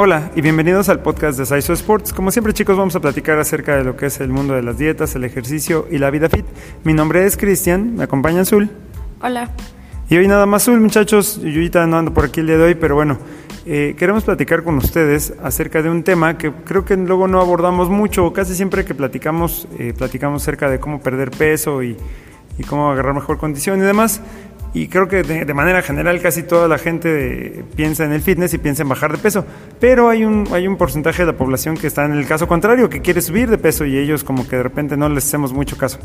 Hola y bienvenidos al podcast de Saiso Sports. Como siempre chicos vamos a platicar acerca de lo que es el mundo de las dietas, el ejercicio y la vida fit. Mi nombre es Cristian, me acompaña Azul. Hola. Y hoy nada más Azul muchachos, yo ahorita no ando por aquí el día de hoy, pero bueno, eh, queremos platicar con ustedes acerca de un tema que creo que luego no abordamos mucho, casi siempre que platicamos, eh, platicamos acerca de cómo perder peso y, y cómo agarrar mejor condición y demás. Y creo que de, manera general casi toda la gente piensa en el fitness y piensa en bajar de peso. Pero hay un, hay un porcentaje de la población que está en el caso contrario, que quiere subir de peso y ellos como que de repente no les hacemos mucho caso.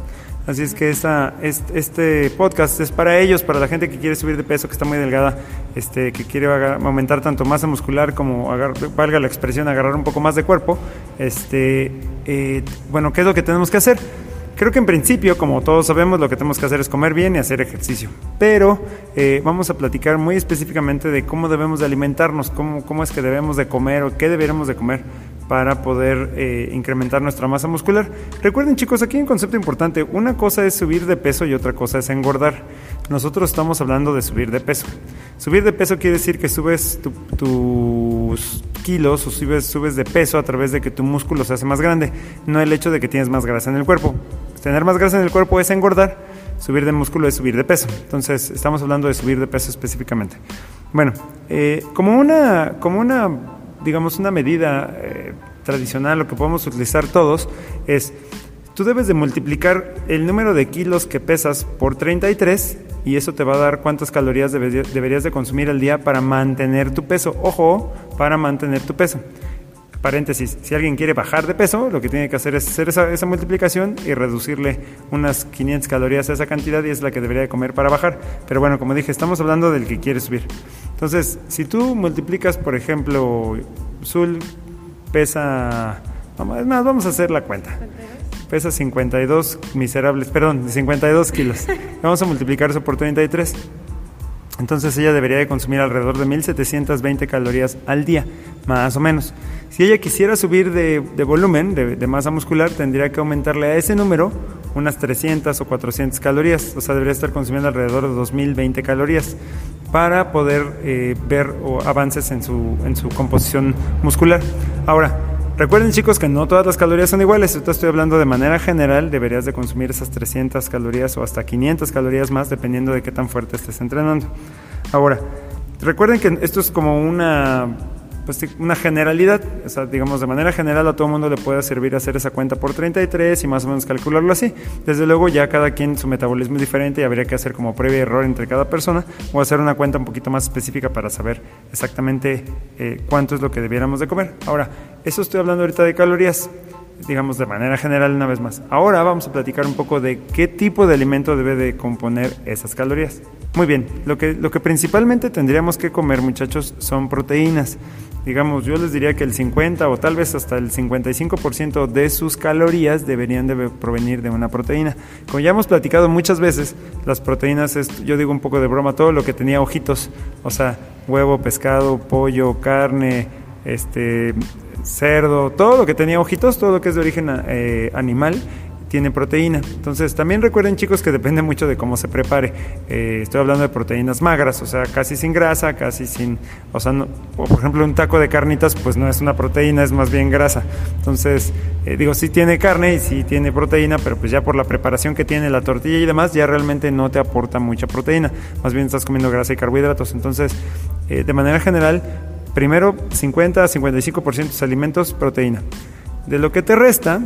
Así es que esta, este, podcast es para ellos, para la gente que quiere subir de peso, que está muy delgada, este, que quiere aumentar tanto masa muscular como, valga la expresión, agarrar un poco más de cuerpo. Este, eh, bueno, ¿qué es lo que tenemos que hacer? Creo que en principio, como todos sabemos, lo que tenemos que hacer es comer bien y hacer ejercicio. Pero eh, vamos a platicar muy específicamente de cómo debemos de alimentarnos, cómo, cómo es que debemos de comer o qué deberíamos de comer para poder eh, incrementar nuestra masa muscular. Recuerden chicos, aquí hay un concepto importante. Una cosa es subir de peso y otra cosa es engordar. Nosotros estamos hablando de subir de peso. Subir de peso quiere decir que subes tus kilos o subes, subes de peso a través de que tu músculo se hace más grande, no el hecho de que tienes más grasa en el cuerpo. Tener más grasa en el cuerpo es engordar, subir de músculo es subir de peso. Entonces, estamos hablando de subir de peso específicamente. Bueno, eh, como, una, como una, digamos, una medida eh, tradicional, lo que podemos utilizar todos es, tú debes de multiplicar el número de kilos que pesas por 33 y eso te va a dar cuántas calorías deberías de consumir al día para mantener tu peso. Ojo, para mantener tu peso paréntesis, si alguien quiere bajar de peso, lo que tiene que hacer es hacer esa, multiplicación y reducirle unas 500 calorías a esa cantidad y es la que debería de comer para bajar. Pero bueno, como dije, estamos hablando del que quiere subir. Entonces, si tú multiplicas, por ejemplo, Zul pesa, vamos, más, vamos a hacer la cuenta. Pesa 52 miserables, perdón, 52 kilos. Vamos a multiplicar eso por 33. Entonces ella debería de consumir alrededor de 1720 calorías al día, más o menos. Si ella quisiera subir de, volumen, de, masa muscular, tendría que aumentarle a ese número unas 300 o 400 calorías. O sea, debería estar consumiendo alrededor de 2020 calorías para poder eh, ver avances en su, en su composición muscular. Ahora, Recuerden chicos que no todas las calorías son iguales, Yo estoy hablando de manera general, deberías de consumir esas 300 calorías o hasta 500 calorías más dependiendo de qué tan fuerte estés entrenando. Ahora, recuerden que esto es como una pues una generalidad, o sea, digamos de manera general a todo mundo le puede servir hacer esa cuenta por 33 y más o menos calcularlo así. Desde luego ya cada quien su metabolismo es diferente y habría que hacer como previo error entre cada persona o hacer una cuenta un poquito más específica para saber exactamente eh, cuánto es lo que debiéramos de comer. Ahora, eso estoy hablando ahorita de calorías digamos de manera general una vez más. Ahora vamos a platicar un poco de qué tipo de alimento debe de componer esas calorías. Muy bien, lo que, lo que principalmente tendríamos que comer muchachos son proteínas. Digamos, yo les diría que el 50 o tal vez hasta el 55% de sus calorías deberían de provenir de una proteína. Como ya hemos platicado muchas veces, las proteínas es, yo digo un poco de broma, todo lo que tenía ojitos, o sea, huevo, pescado, pollo, carne, este, cerdo, todo lo que tenía ojitos, todo lo que es de origen eh, animal tiene proteína. Entonces, también recuerden chicos que depende mucho de cómo se prepare. Eh, estoy hablando de proteínas magras, o sea, casi sin grasa, casi sin, o sea, por ejemplo, un taco de carnitas, pues no es una proteína, es más bien grasa. Entonces, eh, digo, sí tiene carne y sí tiene proteína, pero pues ya por la preparación que tiene la tortilla y demás, ya realmente no te aporta mucha proteína. Más bien estás comiendo grasa y carbohidratos. Entonces, de manera general, Primero, 50 a 55% de alimentos, proteína. De lo que te resta,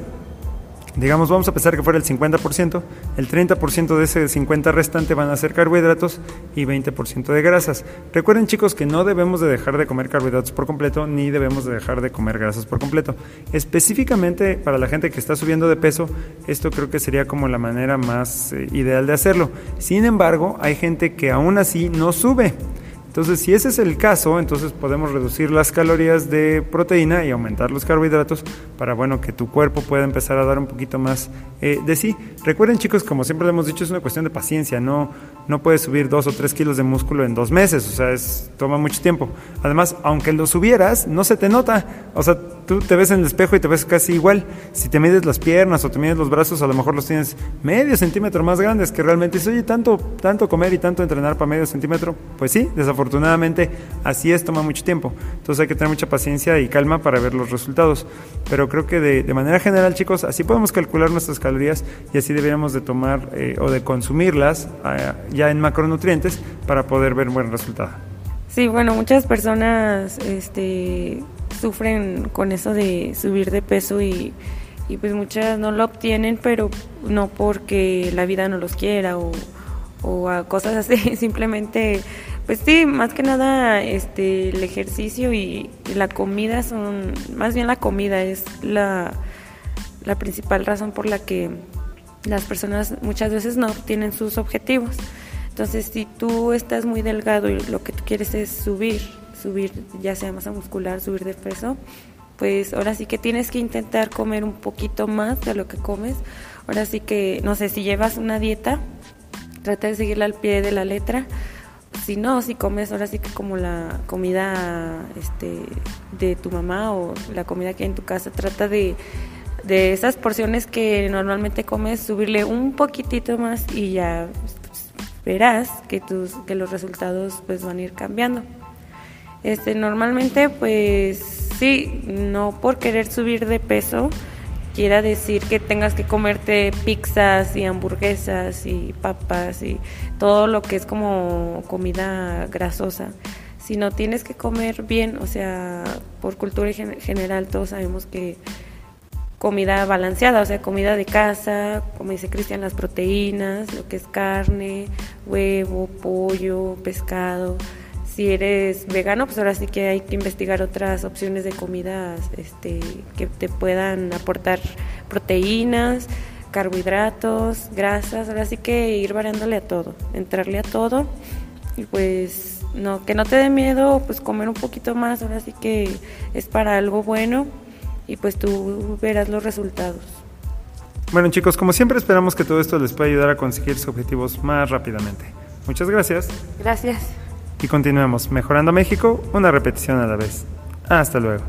digamos, vamos a pensar que fuera el 50%, el 30% de ese 50% restante van a ser carbohidratos y 20% de grasas. Recuerden chicos que no debemos de dejar de comer carbohidratos por completo ni debemos de dejar de comer grasas por completo. Específicamente para la gente que está subiendo de peso, esto creo que sería como la manera más eh, ideal de hacerlo. Sin embargo, hay gente que aún así no sube. Entonces, si ese es el caso, entonces podemos reducir las calorías de proteína y aumentar los carbohidratos para, bueno, que tu cuerpo pueda empezar a dar un poquito más eh, de sí. Recuerden, chicos, como siempre le hemos dicho, es una cuestión de paciencia, no, no puedes subir dos o tres kilos de músculo en dos meses, o sea, es, toma mucho tiempo. Además, aunque lo subieras, no se te nota, o sea, tú te ves en el espejo y te ves casi igual. Si te mides las piernas o te mides los brazos, a lo mejor los tienes medio centímetro más grandes, que realmente dices, oye, tanto, tanto comer y tanto entrenar para medio centímetro. Pues sí, desafortunadamente así es, toma mucho tiempo. Entonces hay que tener mucha paciencia y calma para ver los resultados. Pero creo que de, manera general, chicos, así podemos calcular nuestras calorías y así deberíamos de tomar eh, o de consumirlas eh, ya en macronutrientes para poder ver un buen resultado. Sí, bueno, muchas personas este, sufren con eso de subir de peso y, pues muchas no lo obtienen, pero no porque la vida no los quiera o, o a cosas así, simplemente, pues sí, más que nada este, el ejercicio y, la comida son, más bien la comida es la, la principal razón por la que las personas muchas veces no obtienen sus objetivos. Entonces, si tú estás muy delgado y lo que tú quieres es subir, subir ya sea masa muscular, subir de peso, pues ahora sí que tienes que intentar comer un poquito más de lo que comes. Ahora sí que, no sé, si llevas una dieta, trata de seguirla al pie de la letra. Si no, si comes ahora sí que como la comida este, de tu mamá o la comida que hay en tu casa, trata de, de esas porciones que normalmente comes, subirle un poquitito más y ya verás que, tus, que los resultados pues van a ir cambiando. Este, normalmente pues sí, no por querer subir de peso quiera decir que tengas que comerte pizzas y hamburguesas y papas y todo lo que es como comida grasosa, sino tienes que comer bien, o sea, por cultura general todos sabemos que comida balanceada, o sea, comida de casa, como dice Cristian, las proteínas, lo que es carne, huevo, pollo, pescado. Si eres vegano, pues ahora sí que hay que investigar otras opciones de comidas este, que te puedan aportar proteínas, carbohidratos, grasas, ahora sí que ir variándole a todo, entrarle a todo y pues no, que no te dé miedo, pues comer un poquito más, ahora sí que es para algo bueno y pues tú verás los resultados. Bueno chicos, como siempre esperamos que todo esto les pueda ayudar a conseguir sus objetivos más rápidamente. Muchas gracias. Gracias. Y continuemos, mejorando México, una repetición a la vez. Hasta luego.